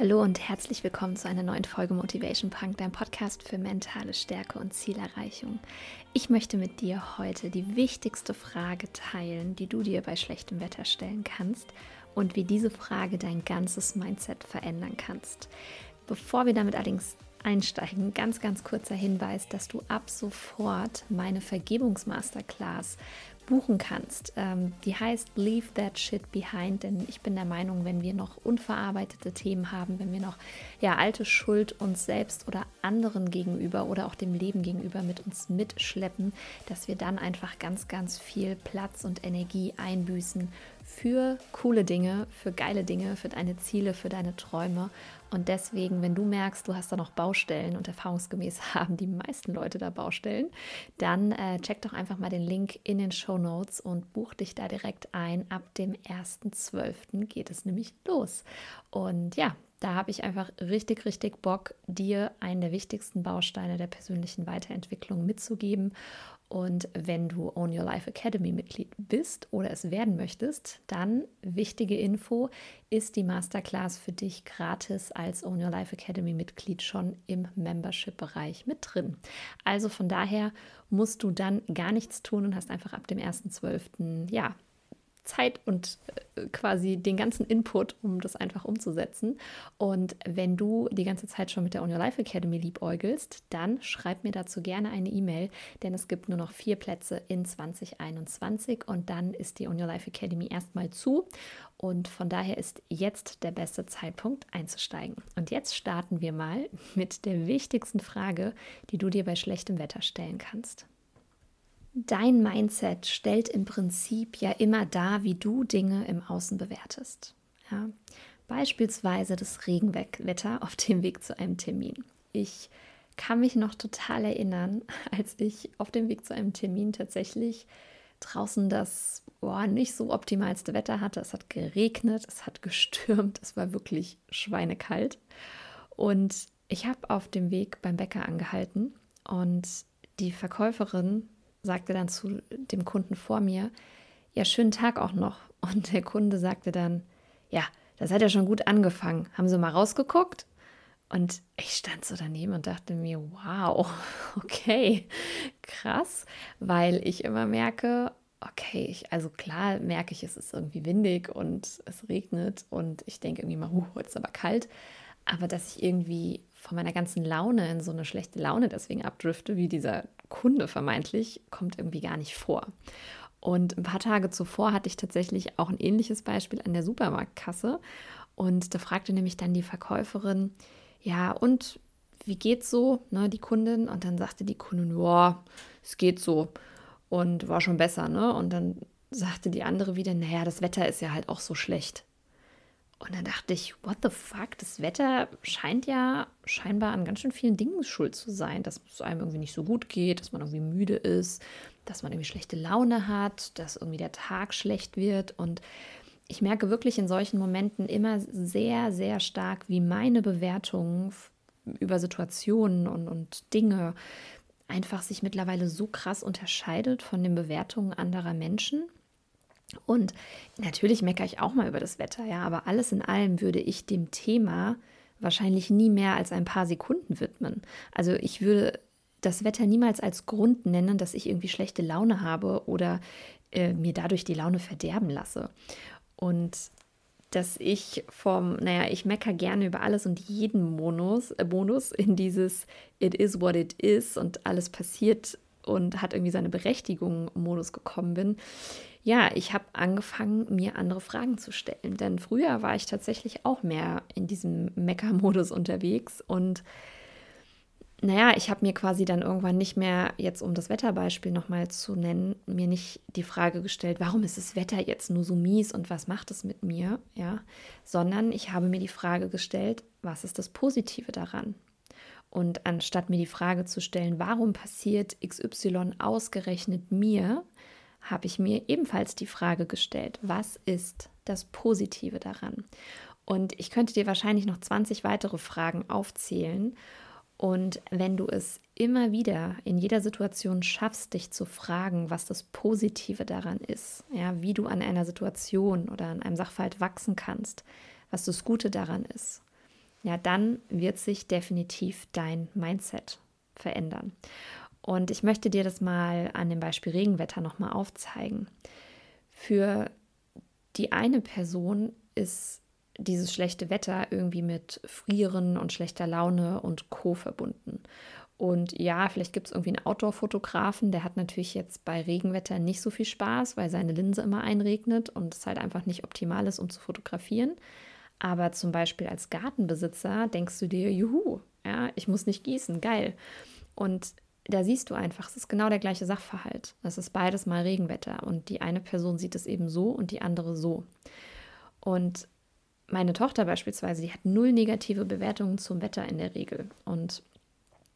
Hallo und herzlich willkommen zu einer neuen Folge Motivation Punk, dein Podcast für mentale Stärke und Zielerreichung. Ich möchte mit dir heute die wichtigste Frage teilen, die du dir bei schlechtem Wetter stellen kannst und wie diese Frage dein ganzes Mindset verändern kannst. Bevor wir damit allerdings einsteigen, ganz, ganz kurzer Hinweis, dass du ab sofort meine Vergebungsmasterclass buchen kannst. Ähm, die heißt Leave That Shit Behind, denn ich bin der Meinung, wenn wir noch unverarbeitete Themen haben, wenn wir noch ja, alte Schuld uns selbst oder anderen gegenüber oder auch dem Leben gegenüber mit uns mitschleppen, dass wir dann einfach ganz, ganz viel Platz und Energie einbüßen für coole Dinge, für geile Dinge, für deine Ziele, für deine Träume. Und deswegen, wenn du merkst, du hast da noch Baustellen und erfahrungsgemäß haben die meisten Leute da Baustellen, dann äh, check doch einfach mal den Link in den Show Notes und buch dich da direkt ein. Ab dem 1.12. geht es nämlich los. Und ja, da habe ich einfach richtig, richtig Bock, dir einen der wichtigsten Bausteine der persönlichen Weiterentwicklung mitzugeben und wenn du Own Your Life Academy Mitglied bist oder es werden möchtest, dann wichtige Info, ist die Masterclass für dich gratis als Own Your Life Academy Mitglied schon im Membership-Bereich mit drin. Also von daher musst du dann gar nichts tun und hast einfach ab dem 1.12. ja Zeit und äh, quasi den ganzen Input, um das einfach umzusetzen. Und wenn du die ganze Zeit schon mit der On Your Life Academy liebäugelst, dann schreib mir dazu gerne eine E-Mail, denn es gibt nur noch vier Plätze in 2021 und dann ist die On Your Life Academy erstmal zu. Und von daher ist jetzt der beste Zeitpunkt einzusteigen. Und jetzt starten wir mal mit der wichtigsten Frage, die du dir bei schlechtem Wetter stellen kannst. Dein Mindset stellt im Prinzip ja immer dar, wie du Dinge im Außen bewertest. Ja? Beispielsweise das Regenwetter auf dem Weg zu einem Termin. Ich kann mich noch total erinnern, als ich auf dem Weg zu einem Termin tatsächlich draußen das boah, nicht so optimalste Wetter hatte. Es hat geregnet, es hat gestürmt, es war wirklich schweinekalt. Und ich habe auf dem Weg beim Bäcker angehalten und die Verkäuferin sagte dann zu dem Kunden vor mir, ja, schönen Tag auch noch. Und der Kunde sagte dann, ja, das hat ja schon gut angefangen. Haben Sie mal rausgeguckt? Und ich stand so daneben und dachte mir, wow, okay, krass, weil ich immer merke, okay, ich, also klar merke ich, es ist irgendwie windig und es regnet und ich denke irgendwie mal, huh, heute ist aber kalt, aber dass ich irgendwie von meiner ganzen Laune in so eine schlechte Laune deswegen abdrifte, wie dieser Kunde vermeintlich, kommt irgendwie gar nicht vor. Und ein paar Tage zuvor hatte ich tatsächlich auch ein ähnliches Beispiel an der Supermarktkasse. Und da fragte nämlich dann die Verkäuferin, ja, und wie geht's so, ne, die Kundin? Und dann sagte die Kundin, ja, es geht so. Und war schon besser, ne? Und dann sagte die andere wieder, naja, das Wetter ist ja halt auch so schlecht. Und dann dachte ich, what the fuck, das Wetter scheint ja scheinbar an ganz schön vielen Dingen schuld zu sein, dass es einem irgendwie nicht so gut geht, dass man irgendwie müde ist, dass man irgendwie schlechte Laune hat, dass irgendwie der Tag schlecht wird. Und ich merke wirklich in solchen Momenten immer sehr, sehr stark, wie meine Bewertungen über Situationen und, und Dinge einfach sich mittlerweile so krass unterscheidet von den Bewertungen anderer Menschen. Und natürlich meckere ich auch mal über das Wetter, ja, aber alles in allem würde ich dem Thema wahrscheinlich nie mehr als ein paar Sekunden widmen. Also ich würde das Wetter niemals als Grund nennen, dass ich irgendwie schlechte Laune habe oder äh, mir dadurch die Laune verderben lasse. Und dass ich vom, naja, ich meckere gerne über alles und jeden äh, Bonus in dieses It is what it is und alles passiert und hat irgendwie seine Berechtigung Modus gekommen bin ja, ich habe angefangen, mir andere Fragen zu stellen. Denn früher war ich tatsächlich auch mehr in diesem Mecker-Modus unterwegs. Und naja, ich habe mir quasi dann irgendwann nicht mehr, jetzt um das Wetterbeispiel nochmal zu nennen, mir nicht die Frage gestellt, warum ist das Wetter jetzt nur so mies und was macht es mit mir? Ja, sondern ich habe mir die Frage gestellt, was ist das Positive daran? Und anstatt mir die Frage zu stellen, warum passiert XY ausgerechnet mir, habe ich mir ebenfalls die Frage gestellt, was ist das Positive daran? Und ich könnte dir wahrscheinlich noch 20 weitere Fragen aufzählen. Und wenn du es immer wieder in jeder Situation schaffst, dich zu fragen, was das Positive daran ist, ja, wie du an einer Situation oder an einem Sachverhalt wachsen kannst, was das Gute daran ist, ja, dann wird sich definitiv dein Mindset verändern. Und ich möchte dir das mal an dem Beispiel Regenwetter nochmal aufzeigen. Für die eine Person ist dieses schlechte Wetter irgendwie mit Frieren und schlechter Laune und Co. verbunden. Und ja, vielleicht gibt es irgendwie einen Outdoor-Fotografen, der hat natürlich jetzt bei Regenwetter nicht so viel Spaß, weil seine Linse immer einregnet und es halt einfach nicht optimal ist, um zu fotografieren. Aber zum Beispiel als Gartenbesitzer denkst du dir, juhu, ja, ich muss nicht gießen, geil. Und da siehst du einfach, es ist genau der gleiche Sachverhalt. Es ist beides mal Regenwetter und die eine Person sieht es eben so und die andere so. Und meine Tochter beispielsweise, die hat null negative Bewertungen zum Wetter in der Regel. Und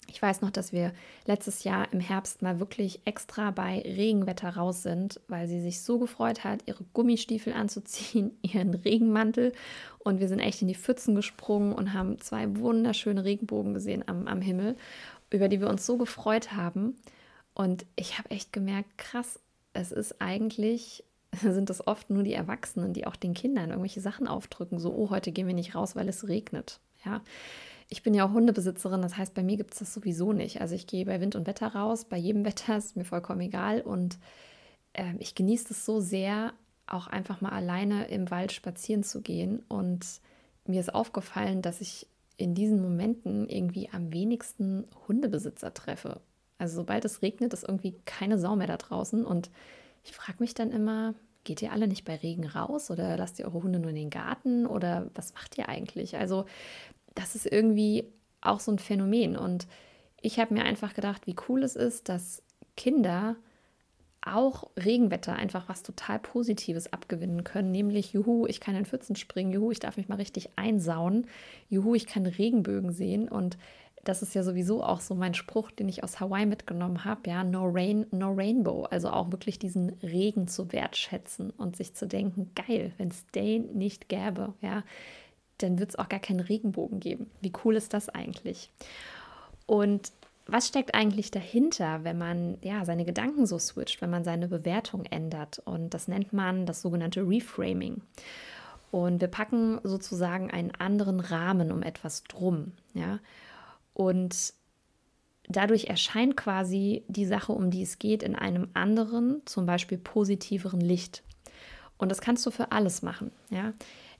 ich weiß noch, dass wir letztes Jahr im Herbst mal wirklich extra bei Regenwetter raus sind, weil sie sich so gefreut hat, ihre Gummistiefel anzuziehen, ihren Regenmantel. Und wir sind echt in die Pfützen gesprungen und haben zwei wunderschöne Regenbogen gesehen am, am Himmel, über die wir uns so gefreut haben. Und ich habe echt gemerkt, krass, es ist eigentlich, sind das oft nur die Erwachsenen, die auch den Kindern irgendwelche Sachen aufdrücken, so, oh, heute gehen wir nicht raus, weil es regnet. Ja, ich bin ja auch Hundebesitzerin, das heißt, bei mir gibt es das sowieso nicht. Also ich gehe bei Wind und Wetter raus, bei jedem Wetter ist mir vollkommen egal und äh, ich genieße es so sehr, auch einfach mal alleine im Wald spazieren zu gehen. Und mir ist aufgefallen, dass ich in diesen Momenten irgendwie am wenigsten Hundebesitzer treffe. Also sobald es regnet, ist irgendwie keine Sau mehr da draußen. Und ich frage mich dann immer, geht ihr alle nicht bei Regen raus oder lasst ihr eure Hunde nur in den Garten oder was macht ihr eigentlich? Also das ist irgendwie auch so ein Phänomen. Und ich habe mir einfach gedacht, wie cool es ist, dass Kinder auch Regenwetter einfach was total Positives abgewinnen können, nämlich Juhu, ich kann in Pfützen springen, Juhu, ich darf mich mal richtig einsauen, Juhu, ich kann Regenbögen sehen. Und das ist ja sowieso auch so mein Spruch, den ich aus Hawaii mitgenommen habe, ja, no rain, no rainbow, also auch wirklich diesen Regen zu wertschätzen und sich zu denken, geil, wenn es den nicht gäbe, ja, dann wird es auch gar keinen Regenbogen geben. Wie cool ist das eigentlich? Und was steckt eigentlich dahinter, wenn man ja seine Gedanken so switcht, wenn man seine Bewertung ändert? Und das nennt man das sogenannte Reframing. Und wir packen sozusagen einen anderen Rahmen um etwas drum, ja. Und dadurch erscheint quasi die Sache, um die es geht, in einem anderen, zum Beispiel positiveren Licht. Und das kannst du für alles machen, ja.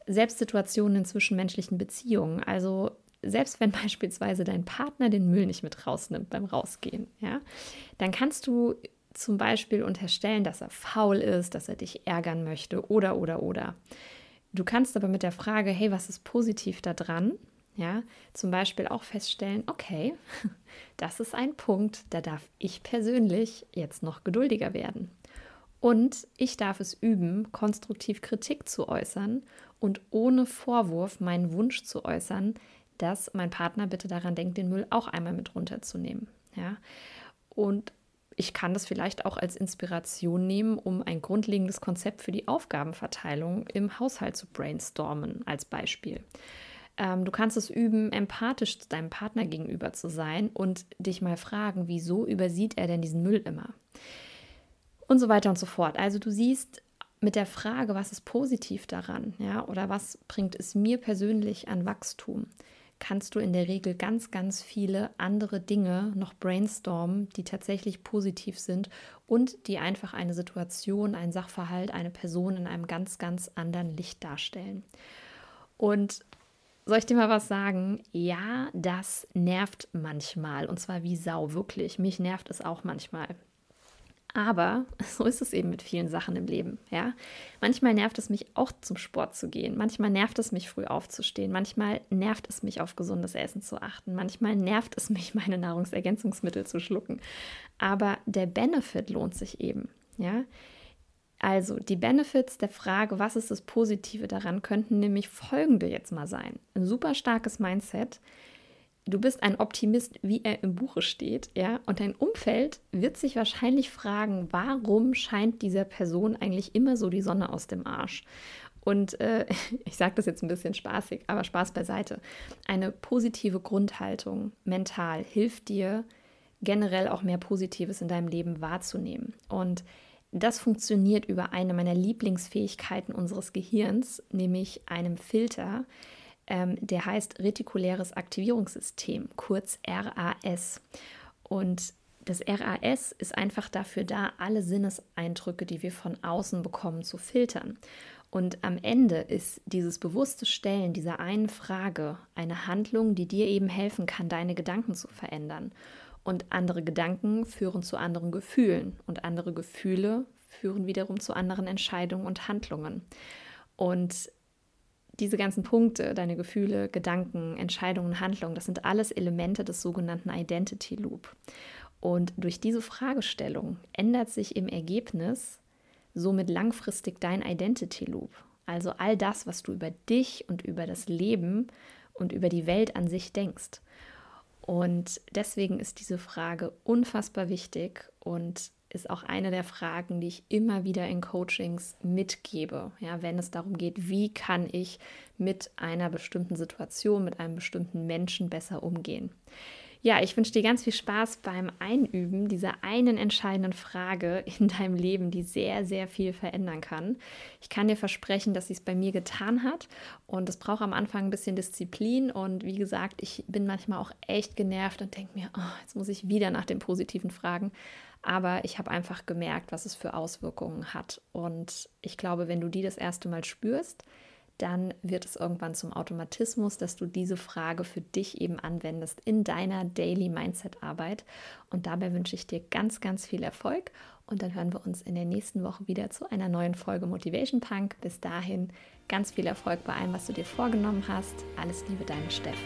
Selbstsituationen in zwischenmenschlichen Beziehungen. Also selbst wenn beispielsweise dein Partner den Müll nicht mit rausnimmt beim Rausgehen, ja, dann kannst du zum Beispiel unterstellen, dass er faul ist, dass er dich ärgern möchte oder oder oder. Du kannst aber mit der Frage, hey, was ist positiv daran? Ja, zum Beispiel auch feststellen, okay, das ist ein Punkt, da darf ich persönlich jetzt noch geduldiger werden. Und ich darf es üben, konstruktiv Kritik zu äußern und ohne Vorwurf meinen Wunsch zu äußern, dass mein Partner bitte daran denkt, den Müll auch einmal mit runterzunehmen. Ja? Und ich kann das vielleicht auch als Inspiration nehmen, um ein grundlegendes Konzept für die Aufgabenverteilung im Haushalt zu brainstormen, als Beispiel. Ähm, du kannst es üben, empathisch zu deinem Partner gegenüber zu sein und dich mal fragen, wieso übersieht er denn diesen Müll immer? Und so weiter und so fort. Also du siehst, mit der Frage, was ist positiv daran, ja, oder was bringt es mir persönlich an Wachstum, kannst du in der Regel ganz, ganz viele andere Dinge noch brainstormen, die tatsächlich positiv sind und die einfach eine Situation, ein Sachverhalt, eine Person in einem ganz, ganz anderen Licht darstellen. Und soll ich dir mal was sagen? Ja, das nervt manchmal und zwar wie Sau, wirklich. Mich nervt es auch manchmal. Aber so ist es eben mit vielen Sachen im Leben. Ja? Manchmal nervt es mich auch zum Sport zu gehen. Manchmal nervt es mich früh aufzustehen. Manchmal nervt es mich auf gesundes Essen zu achten. Manchmal nervt es mich, meine Nahrungsergänzungsmittel zu schlucken. Aber der Benefit lohnt sich eben. Ja? Also die Benefits der Frage, was ist das Positive daran, könnten nämlich folgende jetzt mal sein. Ein super starkes Mindset du bist ein Optimist, wie er im Buche steht, ja, und dein Umfeld wird sich wahrscheinlich fragen, warum scheint dieser Person eigentlich immer so die Sonne aus dem Arsch? Und äh, ich sage das jetzt ein bisschen spaßig, aber Spaß beiseite. Eine positive Grundhaltung mental hilft dir, generell auch mehr Positives in deinem Leben wahrzunehmen. Und das funktioniert über eine meiner Lieblingsfähigkeiten unseres Gehirns, nämlich einem Filter, Ähm, der heißt retikuläres Aktivierungssystem, kurz RAS. Und das RAS ist einfach dafür da, alle Sinneseindrücke, die wir von außen bekommen, zu filtern. Und am Ende ist dieses bewusste Stellen dieser einen Frage eine Handlung, die dir eben helfen kann, deine Gedanken zu verändern. Und andere Gedanken führen zu anderen Gefühlen und andere Gefühle führen wiederum zu anderen Entscheidungen und Handlungen. Und diese ganzen Punkte, deine Gefühle, Gedanken, Entscheidungen, Handlungen, das sind alles Elemente des sogenannten Identity Loop. Und durch diese Fragestellung ändert sich im Ergebnis somit langfristig dein Identity Loop. Also all das, was du über dich und über das Leben und über die Welt an sich denkst. Und deswegen ist diese Frage unfassbar wichtig und ist auch eine der Fragen, die ich immer wieder in Coachings mitgebe. Ja, wenn es darum geht, wie kann ich mit einer bestimmten Situation, mit einem bestimmten Menschen besser umgehen. Ja, ich wünsche dir ganz viel Spaß beim Einüben dieser einen entscheidenden Frage in deinem Leben, die sehr, sehr viel verändern kann. Ich kann dir versprechen, dass sie es bei mir getan hat und es braucht am Anfang ein bisschen Disziplin und wie gesagt, ich bin manchmal auch echt genervt und denke mir, oh, jetzt muss ich wieder nach den positiven Fragen. Aber ich habe einfach gemerkt, was es für Auswirkungen hat. Und ich glaube, wenn du die das erste Mal spürst, dann wird es irgendwann zum Automatismus, dass du diese Frage für dich eben anwendest in deiner Daily Mindset Arbeit. Und dabei wünsche ich dir ganz, ganz viel Erfolg. Und dann hören wir uns in der nächsten Woche wieder zu einer neuen Folge Motivation Punk. Bis dahin ganz viel Erfolg bei allem, was du dir vorgenommen hast. Alles Liebe, deine Steff.